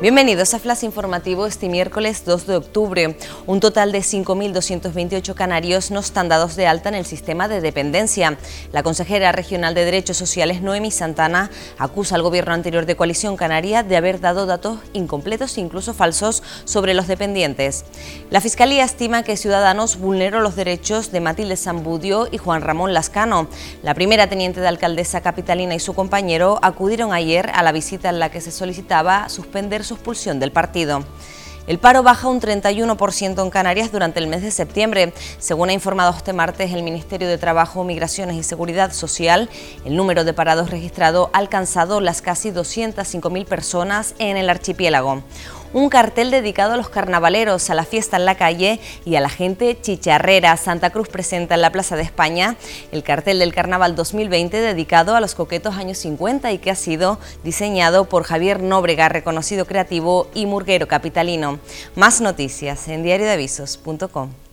Bienvenidos a Flash Informativo este miércoles 2 de octubre. Un total de 5.228 canarios no están dados de alta en el sistema de dependencia. La consejera regional de Derechos Sociales, Noemi Santana, acusa al gobierno anterior de Coalición Canaria de haber dado datos incompletos e incluso falsos sobre los dependientes. La Fiscalía estima que Ciudadanos vulneró los derechos de Matilde Zambudio y Juan Ramón Lascano. La primera teniente de alcaldesa capitalina y su compañero acudieron ayer a la visita en la que se solicitaba suspender expulsión del partido. El paro baja un 31% en Canarias durante el mes de septiembre. Según ha informado este martes el Ministerio de Trabajo, Migraciones y Seguridad Social, el número de parados registrado ha alcanzado las casi 205.000 personas en el archipiélago un cartel dedicado a los carnavaleros, a la fiesta en la calle y a la gente chicharrera. Santa Cruz presenta en la Plaza de España el cartel del Carnaval 2020 dedicado a los coquetos años 50 y que ha sido diseñado por Javier Nóbrega, reconocido creativo y murguero capitalino. Más noticias en diariodeavisos.com.